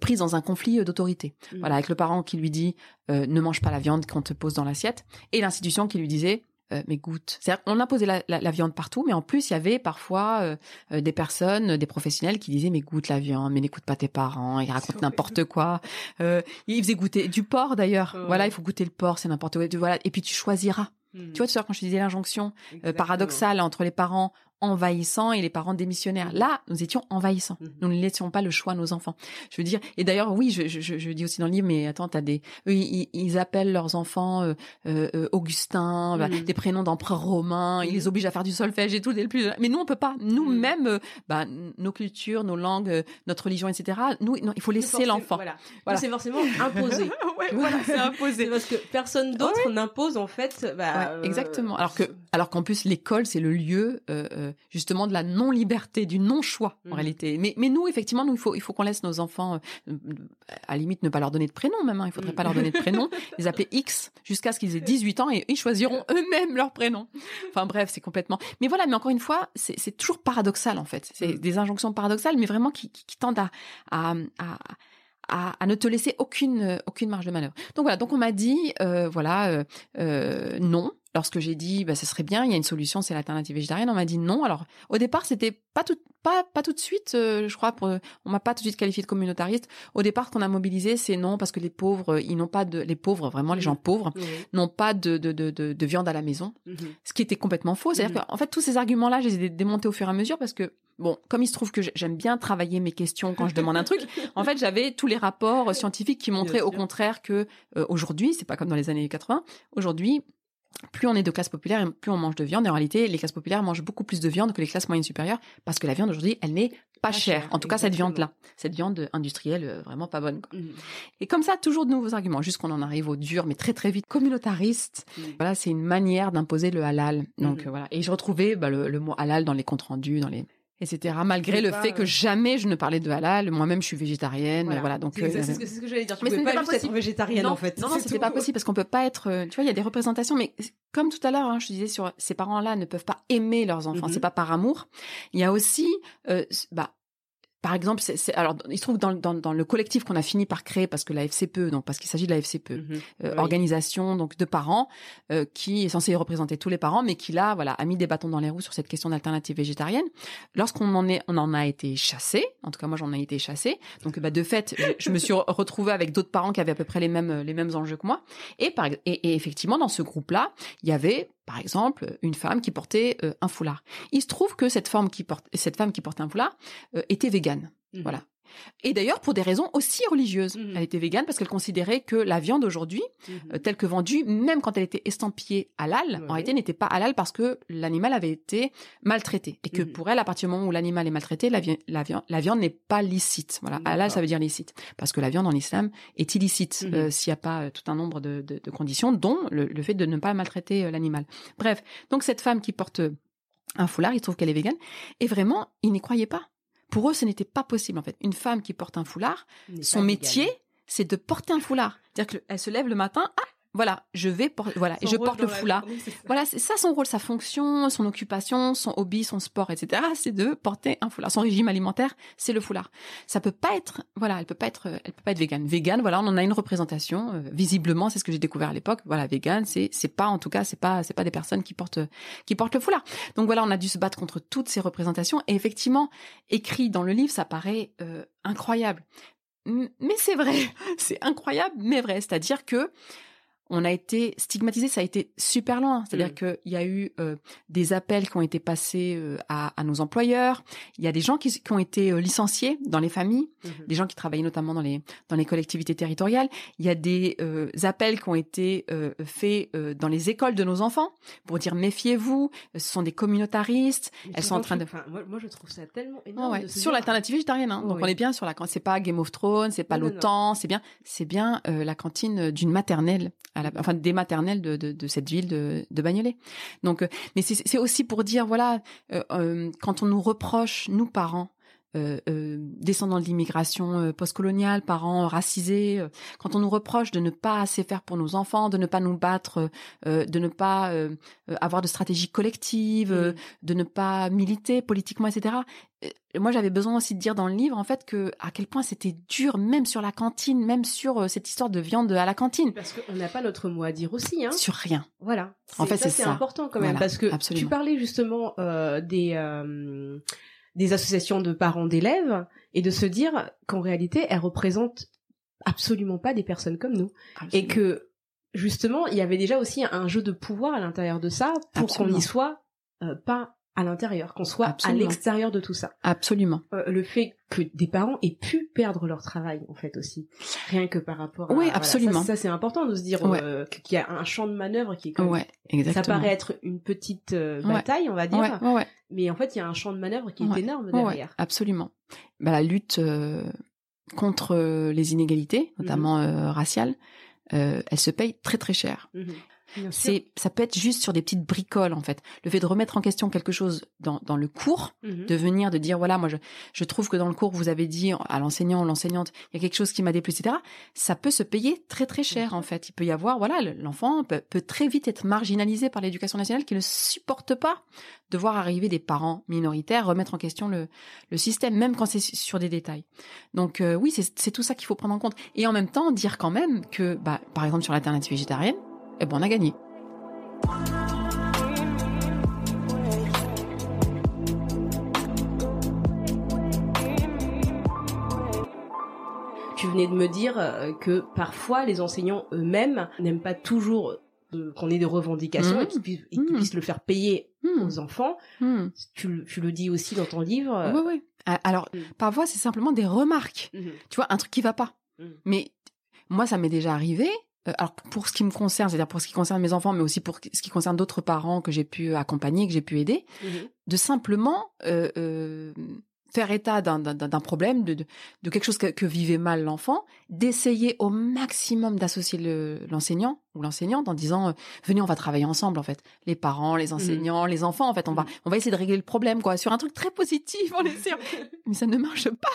prise dans un conflit d'autorité. Mm. Voilà, avec le parent qui lui dit ne mange pas la viande qu'on te pose dans l'assiette, et l'institution qui lui disait euh, mais goûte. C'est-à-dire on imposait la, la, la, viande partout, mais en plus il y avait parfois euh, euh, des personnes, des professionnels qui disaient mais goûte la viande, mais n'écoute pas tes parents, ils racontent n'importe quoi. Euh, ils faisaient goûter du porc d'ailleurs. Voilà, il faut goûter le porc, c'est n'importe quoi. Voilà, et puis tu choisiras. Hmm. Tu vois, tout à quand je disais l'injonction paradoxale entre les parents envahissants et les parents démissionnaires. Mhm. Là, nous étions envahissants. Mhm. Nous ne laissions pas le choix à nos enfants. Je veux dire, et d'ailleurs, oui, je, je, je, dis aussi dans le livre, mais attends, t'as des, eux, ils, appellent leurs enfants euh, euh, euh Augustin, bah, mhm. des prénoms d'empereurs romains, ils les obligent à faire du solfège et tout. Dès le plus, mais nous, on peut pas. Nous-mêmes, euh, bah, nos cultures, nos langues, notre religion, etc. Nous, non, il faut laisser l'enfant. Voilà. voilà. C'est forcément imposé. ouais, voilà, c'est imposé. parce que personne d'autre n'impose en fait. Bah, exactement. Alors que, alors qu'en plus, l'école, c'est le lieu. Euh, euh, justement de la non liberté, du non choix en mmh. réalité. Mais mais nous effectivement nous il faut il faut qu'on laisse nos enfants euh, à la limite ne pas leur donner de prénom même. Hein, il faudrait pas leur donner de prénom, les appeler X jusqu'à ce qu'ils aient 18 ans et ils choisiront eux-mêmes leur prénom. Enfin bref c'est complètement. Mais voilà mais encore une fois c'est toujours paradoxal en fait. C'est mmh. des injonctions paradoxales mais vraiment qui qui, tendent à, à, à à, ne te laisser aucune aucune marge de manœuvre. Donc voilà, donc on m'a dit euh, voilà euh, euh, non, lorsque j'ai dit bah ce serait bien, il y a une solution, c'est l'alternative végétarienne, on m'a dit non. Alors au départ, c'était pas tout pas pas tout de suite, euh, je crois pour on m'a pas tout de suite qualifié de communautariste. Au départ, qu'on a mobilisé, c'est non parce que les pauvres, ils n'ont pas de les pauvres, vraiment les gens pauvres n'ont pas de de, de de, viande à la maison. Mhm. Ce qui était complètement faux, c'est-à-dire mhm. qu'en fait tous ces arguments-là, je les ai démontés au fur et à mesure parce que bon, comme il se trouve que j'aime bien travailler mes questions quand je demande un truc, en fait, j'avais tous les rapports scientifiques qui montraient au contraire que euh, aujourd'hui, c'est pas comme dans les années 80, aujourd'hui, plus on est de classe populaire, plus on mange de viande. Et en réalité, les classes populaires mangent beaucoup plus de viande que les classes moyennes supérieures parce que la viande aujourd'hui, elle n'est pas, chère. En tout cas, cette viande-là, cette viande industrielle, euh, vraiment pas bonne. Mmh. Et comme ça, toujours de nouveaux arguments, jusqu'on en arrive au dur, mais très très vite communautariste. Mmh. Voilà, c'est une manière d'imposer le halal. Donc mmh. voilà. Et je retrouvais bah, le, le mot halal dans les comptes rendus, dans les etc. Malgré le fait que jamais je ne parlais de halal, moi-même je suis végétarienne, voilà. donc c'est ce, que, j'allais dire. Tu mais pouvais pas, pas être végétarienne en fait. Non, non, c'était pas possible parce qu'on peut pas être. Euh, tu vois, il y a des représentations, mais comme tout à l'heure, hein, je disais sur ces parents-là ne peuvent pas aimer leurs enfants, mm-hmm. c'est pas par amour. Il y a aussi, euh, bah, par exemple, c'est, alors il se trouve dans, dans, dans le collectif qu'on a fini par créer parce que la FCPE, donc parce qu'il s'agit de la FCPE, mhm. euh, organisation donc de parents euh, qui est censée représenter tous les parents, mais qui là, voilà, a mis des bâtons dans les roues sur cette question d'alternative végétarienne. Lorsqu'on en est, on en a été chassé. En tout cas, moi, j'en ai été chassé. Donc, bah, de fait, je, me suis retrouvée avec d'autres parents qui avaient à peu près les mêmes les mêmes enjeux que moi. Et par et, et effectivement, dans ce groupe-là, il y avait par exemple, une femme qui portait euh, un foulard. Il se trouve que cette femme qui porte, cette femme qui portait un foulard euh, était végane. Mmh. Voilà. Et d'ailleurs pour des raisons aussi religieuses. Mhm. Elle était végane parce qu'elle considérait que la viande aujourd'hui, mhm. euh, telle que vendue, même quand elle était estampillée halal, en réalité n'était pas halal parce que l'animal avait été maltraité. Et que mhm. pour elle, à partir du moment où l'animal est maltraité, la, la viande, la viande n'est pas licite. Voilà, halal ça veut dire licite. Parce que la viande en islam est illicite euh, s'il n'y a pas euh, tout un nombre de, de, de conditions, dont le, le, fait de ne pas maltraiter l'animal. Bref, donc cette femme qui porte un foulard, il trouve qu'elle est végane. Et vraiment, il n'y croyait pas. Pour eux, ce n'était pas possible en fait. Une femme qui porte un foulard, son métier, c'est de porter un foulard. C'est-à-dire qu'elle se lève le matin, ah, voilà, je vais porter, voilà, et je porte le foulard. Voilà, c'est ça son rôle, sa fonction, son occupation, son hobby, son sport, etc. C'est de porter un foulard. Son régime alimentaire, c'est le foulard. Ça peut pas être, voilà, elle peut pas être, elle peut pas être végane. Végane, voilà, on en a une représentation. Euh, visiblement, c'est ce que j'ai découvert à l'époque. Voilà, végane, c'est, c'est pas, en tout cas, c'est pas, c'est pas des personnes qui portent, qui portent le foulard. Donc voilà, on a dû se battre contre toutes ces représentations. Et effectivement, écrit dans le livre, ça paraît euh, incroyable. Mais c'est vrai, c'est incroyable, mais vrai. C'est-à-dire que on a été stigmatisé, ça a été super loin. C'est-à-dire Mm. qu'il y a eu euh, des appels qui ont été passés euh, à, à nos employeurs. Il y a des gens qui, qui ont été euh, licenciés dans les familles, Mhm. des gens qui travaillaient notamment dans les dans les collectivités territoriales. Il y a des euh, appels qui ont été euh, faits euh, dans les écoles de nos enfants pour dire méfiez-vous, ce sont des communautaristes. Mais Elles sont en train de enfin, moi, moi, je trouve ça tellement énorme. ouais. Sur l'alternative végétarienne, hein. Oh, donc oui. on est bien sur la cantine. C'est pas Game of Thrones, c'est pas l'OTAN, c'est bien, c'est bien euh, la cantine d'une maternelle, à la, enfin des maternelles de, de, de cette ville de, de Bagnolet. Donc, euh, mais c'est aussi pour dire voilà, euh, euh, quand on nous reproche, nous parents. Euh, euh, descendants de l'immigration euh, postcoloniale, parents racisés, euh, quand on nous reproche de ne pas assez faire pour nos enfants, de ne pas nous battre, euh, de ne pas avoir de stratégie collective, Mm. de ne pas militer politiquement, etc. Moi, j'avais besoin aussi de dire dans le livre, en fait, que à quel point c'était dur, même sur la cantine, même sur cette histoire de viande à la cantine, Parce qu'on n'a pas notre mot à dire aussi, hein. sur rien. Voilà. En fait, c'est c'est ça. important quand même Voilà, parce que absolument. tu parlais justement des des associations de parents d'élèves et de se dire qu'en réalité elles représentent absolument pas des personnes comme nous. Et que justement il y avait déjà aussi un jeu de pouvoir à l'intérieur de ça pour qu'on n'y soit euh, pas à l'intérieur, qu'on soit Absolument. à l'extérieur de tout ça. absolument. Euh, le fait que des parents aient pu perdre leur travail en fait aussi, rien que par rapport à Oui, voilà, absolument. ça, ça, c'est important de se dire Ouais. euh, qu'il y a un champ de manœuvre qui est même Ouais, exactement. ça paraît être une petite euh, Ouais. bataille, on va dire, Ouais, mais en fait, il y a un champ de manœuvre qui est énorme derrière. absolument. Bah, la lutte contre les inégalités, notamment euh, raciales, elle se paye très très cher. Mhm. C'est, ça peut être juste sur des petites bricoles en fait. Le fait de remettre en question quelque chose dans, dans le cours, Mhm. de venir, de dire voilà, moi je, je trouve que dans le cours vous avez dit à l'enseignant ou l'enseignante, il y a quelque chose qui m'a déplu, etc. Ça peut se payer très très cher en fait. Il peut y avoir voilà, le- l'enfant peut, peut très vite être marginalisé par l'éducation nationale qui ne supporte pas de voir arriver des parents minoritaires remettre en question le, le système, même quand c'est sur des détails. Donc euh, oui, c'est c'est tout ça qu'il faut prendre en compte. Et en même temps dire quand même que, bah, par exemple sur l'alternative végétarienne, eh ben on a gagné. Tu venais de me dire euh, que parfois les enseignants eux-mêmes n'aiment pas toujours euh, qu'on ait des revendications et qu'ils puissent, et qu'ils Mhm. puissent le faire payer Hmm. aux enfants. Tu, le- tu le dis aussi dans ton livre. euh, Ouais, ouais. Ah, Alors, parfois, c'est simplement des remarques. Tu vois, un truc qui va pas. Mais moi, ça m'est déjà arrivé. Euh, alors, pour ce qui me concerne, c'est-à-dire pour ce qui concerne mes enfants, mais aussi pour ce qui concerne d'autres parents que j'ai pu accompagner, que j'ai pu aider, Mhm. de simplement euh, euh, faire état d'un- problème, de, de, de quelque chose que, que vivait mal l'enfant, d'essayer au maximum d'associer le- l'enseignant ou l'enseignante en disant euh, venez on va travailler ensemble en fait. Les parents les enseignants les enfants en fait on va on va essayer de régler le problème quoi sur un truc très positif en essayant mais ça ne marche pas.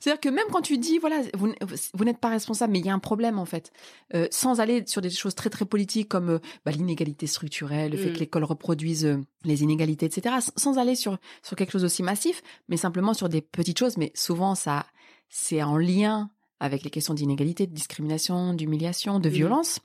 C'est à dire que même quand tu dis voilà vous, vous n'êtes pas responsable mais il y a un problème en fait. Euh, sans aller sur des choses très très politiques comme euh, bah, l'inégalité structurelle le fait Mm. que l'école reproduise les inégalités etc sans aller sur sur quelque chose aussi massif mais simplement sur des petites choses. Mais souvent ça c'est en lien avec les questions d'inégalité, de discrimination, d'humiliation, de Mhm. violence.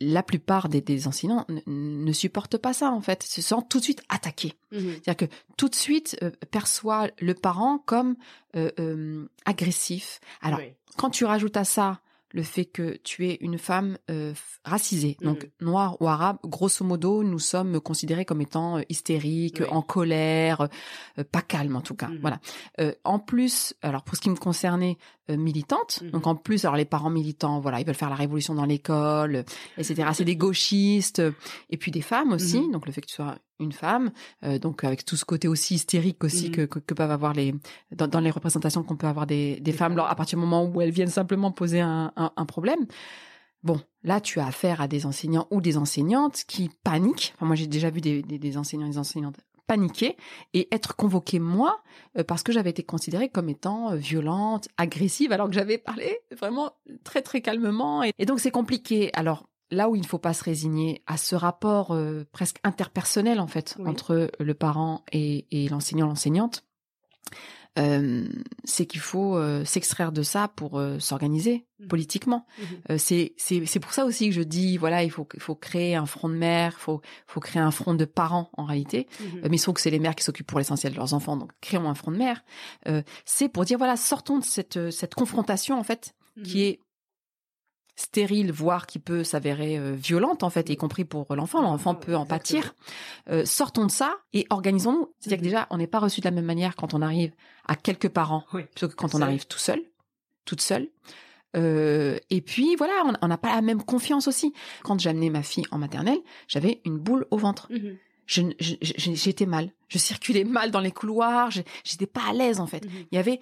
La plupart des, des enseignants ne, ne supportent pas ça en fait, se sentent tout de suite attaqués. Mhm. C'est-à-dire que tout de suite euh, perçoit le parent comme euh, euh, agressif. Alors Oui. quand tu rajoutes à ça le fait que tu es une femme euh, racisée, donc Mhm. noire ou arabe, grosso modo, nous sommes considérés comme étant euh, hystériques, Oui. en colère, euh, pas calmes en tout cas. Mhm. Voilà. En plus, alors pour ce qui me concernait, militante. Mhm. Donc en plus, alors les parents militants, voilà, ils veulent faire la révolution dans l'école, etc. C'est des gauchistes, et puis des femmes aussi. Donc le fait que tu sois une femme, euh, donc avec tout ce côté aussi hystérique aussi Mhm. que, que, que peuvent avoir les dans, dans les représentations qu'on peut avoir des, des femmes, femmes. alors, à partir du moment où elles viennent simplement poser un, un, un problème. Bon, là, tu as affaire à des enseignants ou des enseignantes qui paniquent. Enfin, moi, j'ai déjà vu des, des, des enseignants et des enseignantes paniquer et être convoqués moi euh, parce que j'avais été considérée comme étant euh, violente, agressive, alors que j'avais parlé vraiment très très calmement. Et, et donc c'est compliqué. Alors là où il ne faut pas se résigner à ce rapport euh, presque interpersonnel en fait Oui. entre le parent et, et l'enseignant, l'enseignante, euh, c'est qu'il faut euh, s'extraire de ça pour euh, s'organiser Mhm. politiquement. Euh, c'est c'est pour ça aussi que je dis voilà il faut il faut créer un front de mère, faut faut créer un front de parents en réalité. Euh, mais il faut que c'est les mères qui s'occupent pour l'essentiel de leurs enfants, donc créons un front de mère. C'est pour dire voilà sortons de cette cette confrontation en fait qui est stérile, voire qui peut s'avérer euh, violente en fait, y compris pour l'enfant. L'enfant peut en pâtir. Euh, sortons de ça et organisons-nous. C'est-à-dire que déjà, on n'est pas reçu de la même manière quand on arrive à quelques parents plutôt que quand on arrive tout seul, toute seule. Euh, et puis voilà, on n'a pas la même confiance aussi. Quand j'amenais ma fille en maternelle, j'avais une boule au ventre. Mhm. Je, je- je- j'étais mal. Je circulais mal dans les couloirs. je- J'étais pas à l'aise en fait. Mhm. Il y avait,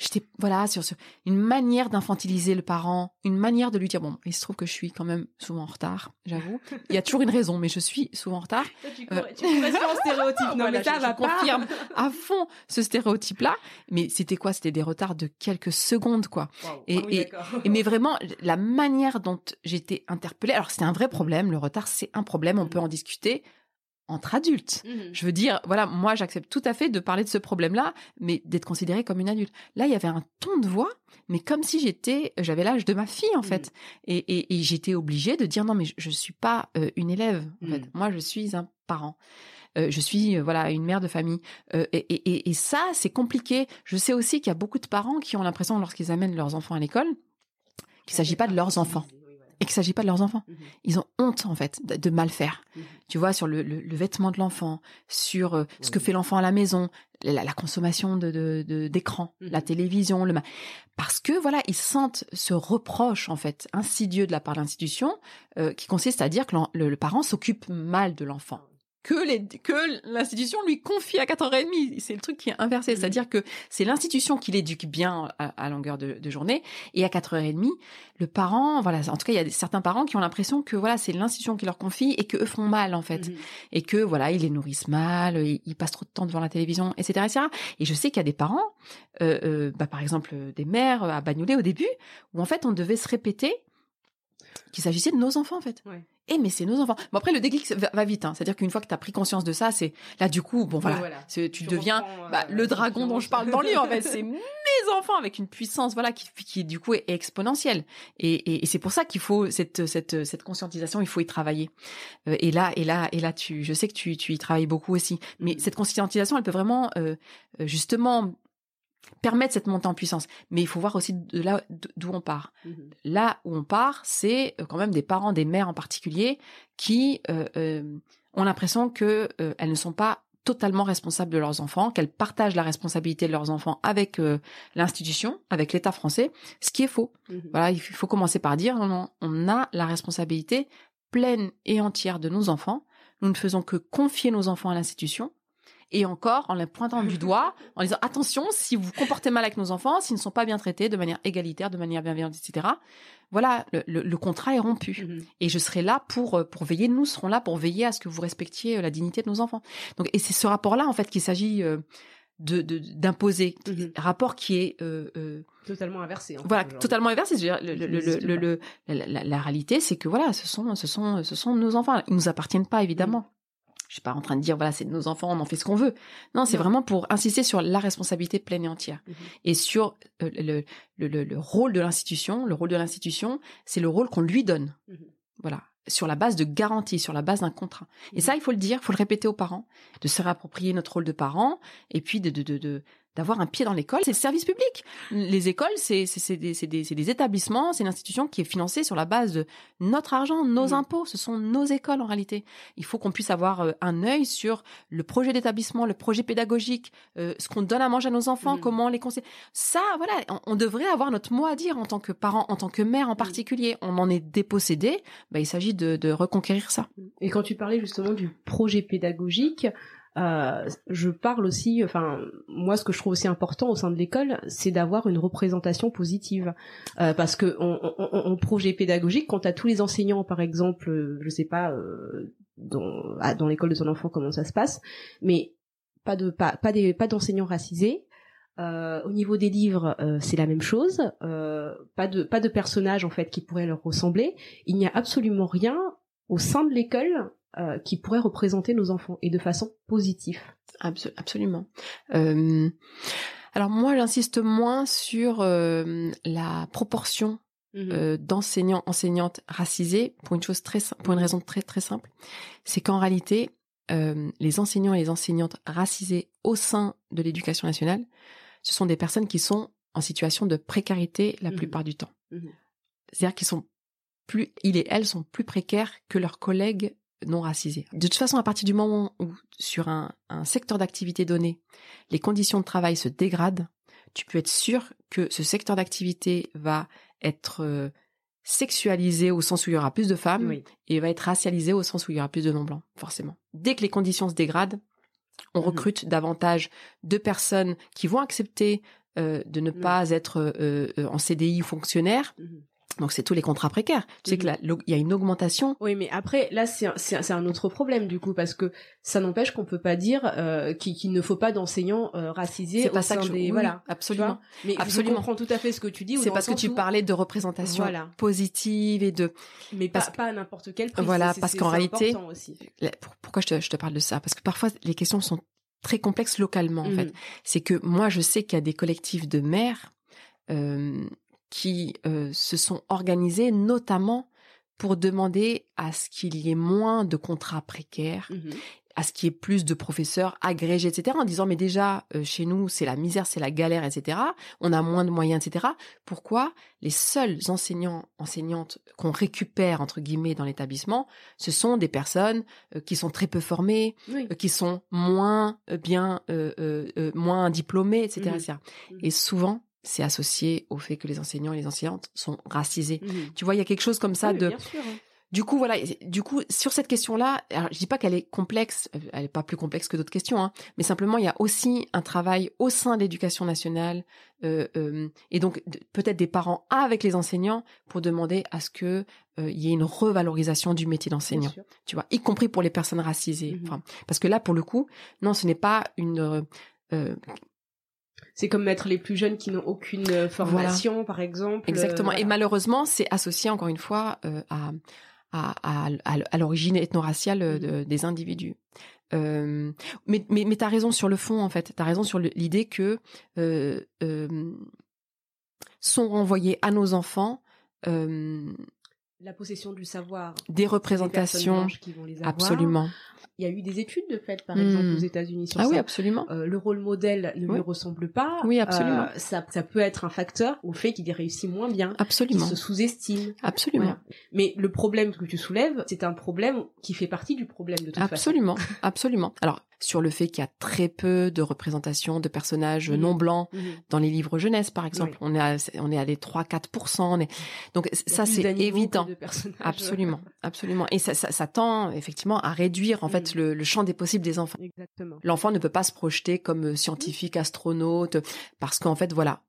j'étais voilà sur ce, une manière d'infantiliser le parent, une manière de lui dire bon, il se trouve que je suis quand même souvent en retard. J'avoue, il y a toujours une raison, mais je suis souvent en retard. Tu Euh, en stéréotype. Non, Voilà, mais ça je- va je pas. confirme à fond ce stéréotype-là. Mais c'était quoi? C'était des retards de quelques secondes, quoi. Et- Ah oui, et- mais vraiment, la manière dont j'étais interpellée, alors c'était un vrai problème, le retard c'est un problème, on peut en discuter entre adultes. Mhm. Je veux dire, voilà, moi j'accepte tout à fait de parler de ce problème-là, mais d'être considérée comme une adulte. Là, il y avait un ton de voix, mais comme si j'étais, j'avais l'âge de ma fille en fait, et, et, et j'étais obligée de dire non, mais je, je suis pas euh, une élève. En Mm. fait, moi je suis un parent. Euh, je suis euh, voilà une mère de famille Euh, et, et, et- et ça c'est compliqué. Je sais aussi qu'il y a beaucoup de parents qui ont l'impression lorsqu'ils amènent leurs enfants à l'école qu'il s'agit pas de leurs enfants et qu'il s'agit pas de leurs enfants. Mhm. Ils ont honte en fait de, de mal faire. Mhm. Tu vois sur le, le, le vêtement de l'enfant, sur euh, ce que fait l'enfant à la maison, la, la consommation de de- de- d'écran, Mhm. la télévision, le parce que voilà ils sentent ce reproche en fait insidieux de la part de l'institution euh, qui consiste à dire que le, le parent s'occupe mal de l'enfant. Que, les, que l'institution lui confie à 4h30. C'est le truc qui est inversé. Mhm. C'est-à-dire que c'est l'institution qui l'éduque bien à, à longueur de, de journée. Et à 4h30, le parent, voilà, en tout cas, il y a certains parents qui ont l'impression que voilà, c'est l'institution qui leur confie et que eux font mal, en fait. Mhm. Et que voilà, ils les nourrissent mal, ils, ils passent trop de temps devant la télévision, etc. etc. Et je sais qu'il y a des parents, euh, euh, bah, par exemple, euh, des mères à Bagnolet au début, où en fait, on devait se répéter qu'il s'agissait de nos enfants, en fait. Ouais. Eh mais c'est nos enfants. Bon après le déclic va, va vite, hein. c'est-à-dire qu'une fois que tu as pris conscience de ça, c'est là du coup bon voilà, tu, Tu deviens reprends, euh, bah, le dragon dont je parle dans le livre en fait, c'est mes enfants avec une puissance voilà qui, qui du coup est exponentielle et, et, et c'est pour ça qu'il faut cette cette cette conscientisation, il faut y travailler. Euh, et là et là et là tu, je sais que tu tu y travailles beaucoup aussi, mais Mhm. cette conscientisation elle peut vraiment euh, euh, justement permettre cette montée en puissance. Mais il faut voir aussi de là d'où on part Mhm. là où on part, c'est euh, quand même des parents, des mères en particulier, qui euh, euh, ont l'impression que euh, elles ne sont pas totalement responsables de leurs enfants, qu'elles partagent la responsabilité de leurs enfants avec l'institution, avec l'État français, ce qui est faux. Mhm. Voilà, il faut commencer par dire non, on a la responsabilité pleine et entière de nos enfants. Nous ne faisons que confier nos enfants à l'institution. Et encore, en les pointant du doigt, en disant attention, si vous vous comportez mal avec nos enfants, s'ils ne sont pas bien traités de manière égalitaire, de manière bienveillante, etc. Voilà, le, le- le contrat est rompu. Mhm. Et je serai là pour euh, pour veiller. Nous serons là pour veiller à ce que vous respectiez euh, la dignité de nos enfants. Donc, et c'est ce rapport-là en fait qu'il s'agit euh, de de- d'imposer. Mhm. Rapport qui est euh, euh, Totalement inversé. en voilà, totalement inversé. Je veux dire, le- le- le- n'existe le- pas. le- la, la- la réalité, c'est que voilà, ce sont, ce sont, ce sont nos enfants. Ils nous appartiennent pas, évidemment. Je suis pas en train de dire voilà, c'est nos enfants, on en fait ce qu'on veut. Non, c'est vraiment pour insister sur la responsabilité pleine et entière Mhm. et sur euh, le, le, le, le rôle de l'institution. Le rôle de l'institution, c'est le rôle qu'on lui donne. Mhm. Voilà, sur la base de garantie, sur la base d'un contrat. Et Mhm. ça, il faut le dire, il faut le répéter aux parents, de se réapproprier notre rôle de parent, et puis de, de, de, de- d'avoir un pied dans l'école. C'est le service public. Les écoles, c'est, des, des, des établissements, c'est une institution qui est financée sur la base de notre argent, nos impôts. Ce sont nos écoles en réalité. Il faut qu'on puisse avoir euh, un œil sur le projet d'établissement, le projet pédagogique, euh, ce qu'on donne à manger à nos enfants, Mhm. comment les conseille. Ça, voilà, on, on devrait avoir notre mot à dire en tant que parent, en tant que mère en particulier. On en est dépossédé. Bah, il s'agit de, de reconquérir ça. Et quand tu parlais justement du projet pédagogique, euh, je parle aussi, enfin, moi, ce que je trouve aussi important au sein de l'école, c'est d'avoir une représentation positive, Euh, parce que on, on, on- projet pédagogique, quand à tous les enseignants, par exemple, euh, je sais pas, euh, dans, dans l'école de ton enfant comment ça se passe, mais pas de pas pas d'enseignants racisés. Euh, au niveau des livres, euh, c'est la même chose. Euh, pas de pas de personnages en fait qui pourraient leur ressembler. Il n'y a absolument rien au sein de l'école euh, qui pourrait représenter nos enfants et de façon positive. Abso- absolument. Euh, alors moi, j'insiste moins sur euh, la proportion euh, d'enseignants, enseignantes racisés pour une chose très, pour une raison très très simple, c'est qu'en réalité, les enseignants et les enseignantes racisés au sein de l'éducation nationale, ce sont des personnes qui sont en situation de précarité la Mhm. plupart du temps. Mhm. C'est-à-dire qu'ils sont plus il et elle sont plus précaires que leurs collègues non racisés. De toute façon, à partir du moment où sur un, un secteur d'activité donné, les conditions de travail se dégradent, tu peux être sûr que ce secteur d'activité va être euh, sexualisé au sens où il y aura plus de femmes Oui. et va être racialisé au sens où il y aura plus de non-blancs, forcément. Dès que les conditions se dégradent, on Mhm. recrute davantage de personnes qui vont accepter euh, de ne Mhm. pas être euh, euh, en CDI ou fonctionnaire. Mhm. Donc c'est tous les contrats précaires. Tu sais Mhm. que là, l'aug- il y a une augmentation. Oui, mais après, là, c'est un, un- autre problème, du coup, parce que ça n'empêche qu'on peut pas dire euh, qu'il ne faut pas d'enseignants euh, racisés C'est pas ça que je... des... oui, voilà. absolument. Mais Absolument. je comprends tout à fait ce que tu dis. C'est parce que tu où- parlais de représentation Voilà. positive et de Mais parce pas, que- pas à n'importe quel prix. Voilà, parce qu'en réalité- important aussi. Là, pour- pourquoi je te, je te parle de ça? Parce que parfois les questions sont très complexes localement en fait. Mhm. C'est que moi je sais qu'il y a des collectifs de mères euh, qui euh, se sont organisés notamment pour demander à ce qu'il y ait moins de contrats précaires, Mhm. à ce qu'il y ait plus de professeurs agrégés, etc. En disant mais déjà euh, chez nous c'est la misère, c'est la galère, etc. On a moins de moyens, etc. Pourquoi les seuls enseignants, enseignantes qu'on récupère entre guillemets dans l'établissement, ce sont des personnes euh, qui sont très peu formées, Oui. euh, qui sont moins bien, euh, euh, euh, moins diplômées, etc. Mhm. etc. Mhm. Et souvent c'est associé au fait que les enseignants et les enseignantes sont racisés. Mhm. Tu vois, il y a quelque chose comme ça Oui, de bien sûr, hein. du coup, voilà. Du coup, sur cette question-là, je dis pas qu'elle est complexe, euh, elle est pas plus complexe que d'autres questions, hein, mais simplement il y a aussi un travail au sein de l'éducation nationale euh, euh, et donc de- peut-être des parents avec les enseignants pour demander à ce que euh, il y ait une revalorisation du métier d'enseignant. Tu vois, y compris pour les personnes racisées. Mhm. Enfin, parce que là, pour le coup, non, ce n'est pas une euh, C'est comme mettre les plus jeunes qui n'ont aucune euh, formation, par exemple. Exactement. euh, Et malheureusement, c'est associé encore une fois euh, à, à, à, l'origine ethno-raciale de- des individus. Euh, mais mais, mais tu as raison sur le fond, en fait. Tu as raison sur l'idée que euh, euh, sont renvoyés à nos enfants La possession du savoir. des représentations. qui vont les avoir. Absolument. Il y a eu des études de fait, par Hmm. exemple, aux États-Unis sur Ah oui, absolument. Euh, le rôle modèle ne Oui. lui ressemble pas. Oui, absolument. Euh, ça, ça peut être un facteur au fait qu'il y réussit moins bien, qu'il Absolument. se sous-estime. Absolument. Voilà. Mais le problème que tu soulèves, c'est un problème qui fait partie du problème de toute façon. Absolument, absolument. Alors, sur le fait qu'il y a très peu de représentation de personnages Mhm. non blancs Mhm. dans les livres jeunesse, par exemple. Oui. On est à, on est à des 3-4%. on est- Donc, ça, c'est évident. Absolument, absolument. Et ça, ça, ça tend effectivement à réduire en fait Mm. le, le champ des possibles des enfants. Exactement. L'enfant ne peut pas se projeter comme euh, scientifique, astronaute, parce qu'en fait, voilà,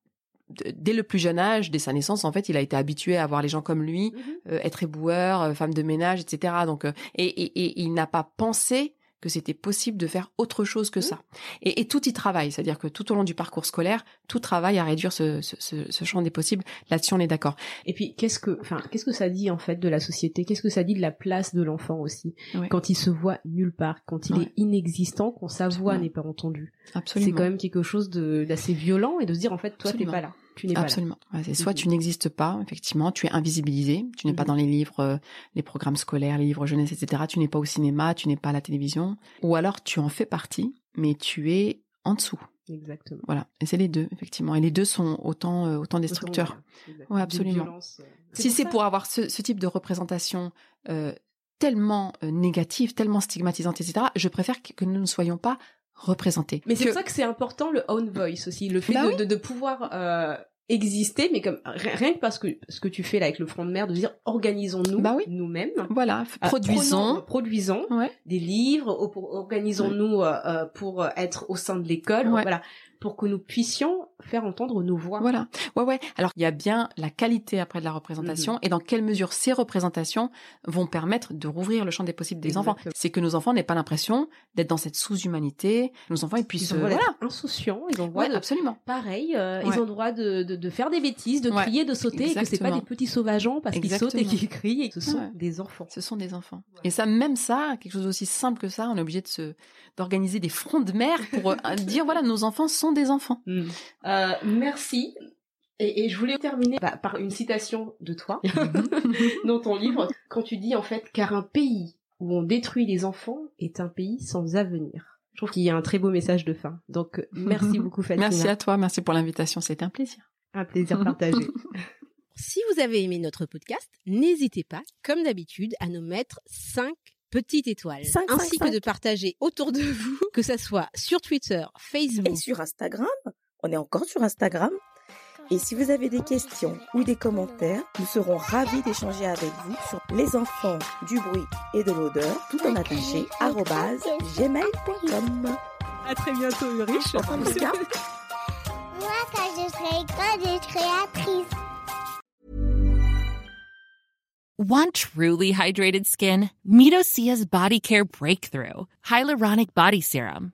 dès le plus jeune âge, dès sa naissance, en fait, il a été habitué à voir les gens comme lui, Mhm. euh, être éboueur, euh, femme de ménage, etc. Donc, euh, et, et, et il n'a pas pensé que c'était possible de faire autre chose que ça. Et, et tout y travaille, c'est-à-dire que tout au long du parcours scolaire, tout travaille à réduire ce, ce, ce, ce champ des possibles. Là-dessus, on est d'accord. Et puis, qu'est-ce que, enfin, qu'est-ce que ça dit en fait de la société? Qu'est-ce que ça dit de la place de l'enfant aussi? Ouais. quand il se voit nulle part, quand il Ouais. est inexistant, quand sa voix n'est pas entendue Absolument. C'est quand même quelque chose de d'assez violent et de se dire en fait, toi, t'es pas là, tu n'es pas là. Absolument. Ouais, soit tu n'existes pas, effectivement, tu es invisibilisé, tu n'es pas Mhm. dans les livres, euh, les programmes scolaires, les livres jeunesse, etc. Tu n'es pas au cinéma, tu n'es pas à la télévision, ou alors tu en fais partie, mais tu es en dessous. Exactement. Voilà. Et c'est les deux, effectivement. Et les deux sont autant, euh, autant destructeurs. Exactement. Ouais, absolument. violences, euh. Si c'est pour avoir ce, ce type de représentation euh, tellement négative, tellement stigmatisante, etc., je préfère que nous ne soyons pas représentés. Mais c'est Que- pour ça que c'est important le own voice aussi, le fait Bah de, oui. de, de pouvoir euh, exister, mais comme ri- rien que parce que ce que tu fais là avec le front de mer, de dire organisons-nous Bah oui. nous-mêmes, Voilà, Euh, produisons. prenons- produisons Ouais. des livres, organisons-nous euh, euh, pour être au sein de l'école, Ouais. voilà, pour que nous puissions faire entendre nos voix. Voilà. Ouais, ouais. Alors, il y a bien la qualité après de la représentation Mhm. et dans quelle mesure ces représentations vont permettre de rouvrir le champ des possibles des enfants. Exactement. C'est que nos enfants n'aient pas l'impression d'être dans cette sous-humanité. Nos enfants, ils puissent... Ils ont euh, voilà. insouciants, ils ont droit Ouais, de absolument. pareil, euh, Ouais. ils ont le droit de, de, de faire des bêtises, de Ouais. crier, de sauter, et que c'est pas Exactement. des petits sauvageons parce qu'ils sautent et Exactement. qu'ils crient, et que ce sont des enfants. Ce sont des enfants. Et ça, même ça, quelque chose d'aussi simple que ça, on est obligé de se d'organiser des fronts de mer pour euh, dire voilà, nos enfants sont des enfants. Mm. Euh, merci. Et, et je voulais terminer bah, par une citation de toi dans ton livre, quand tu dis en fait car un pays où on détruit les enfants est un pays sans avenir. Je trouve qu'il y a un très beau message de fin. Donc merci beaucoup Fatima. Merci à toi, merci pour l'invitation, c'était un plaisir. Un plaisir partagé. Si vous avez aimé notre podcast, n'hésitez pas, comme d'habitude, à nous mettre 5 petites étoiles, Cinq, cinq, ainsi que cinq. de partager autour de vous, que ça soit sur Twitter, Facebook, Et sur Instagram, on est encore sur Instagram. Et si vous avez des questions ou des commentaires, nous serons ravis d'échanger avec vous sur les enfants du bruit et de l'odeur, tout en attaché, arrobase gmail.com. À très bientôt, Ulrich. Moi, quand je serai grande, je serai actrice. Want truly hydrated skin? Meet Osea's Body Care Breakthrough Hyaluronic Body Serum.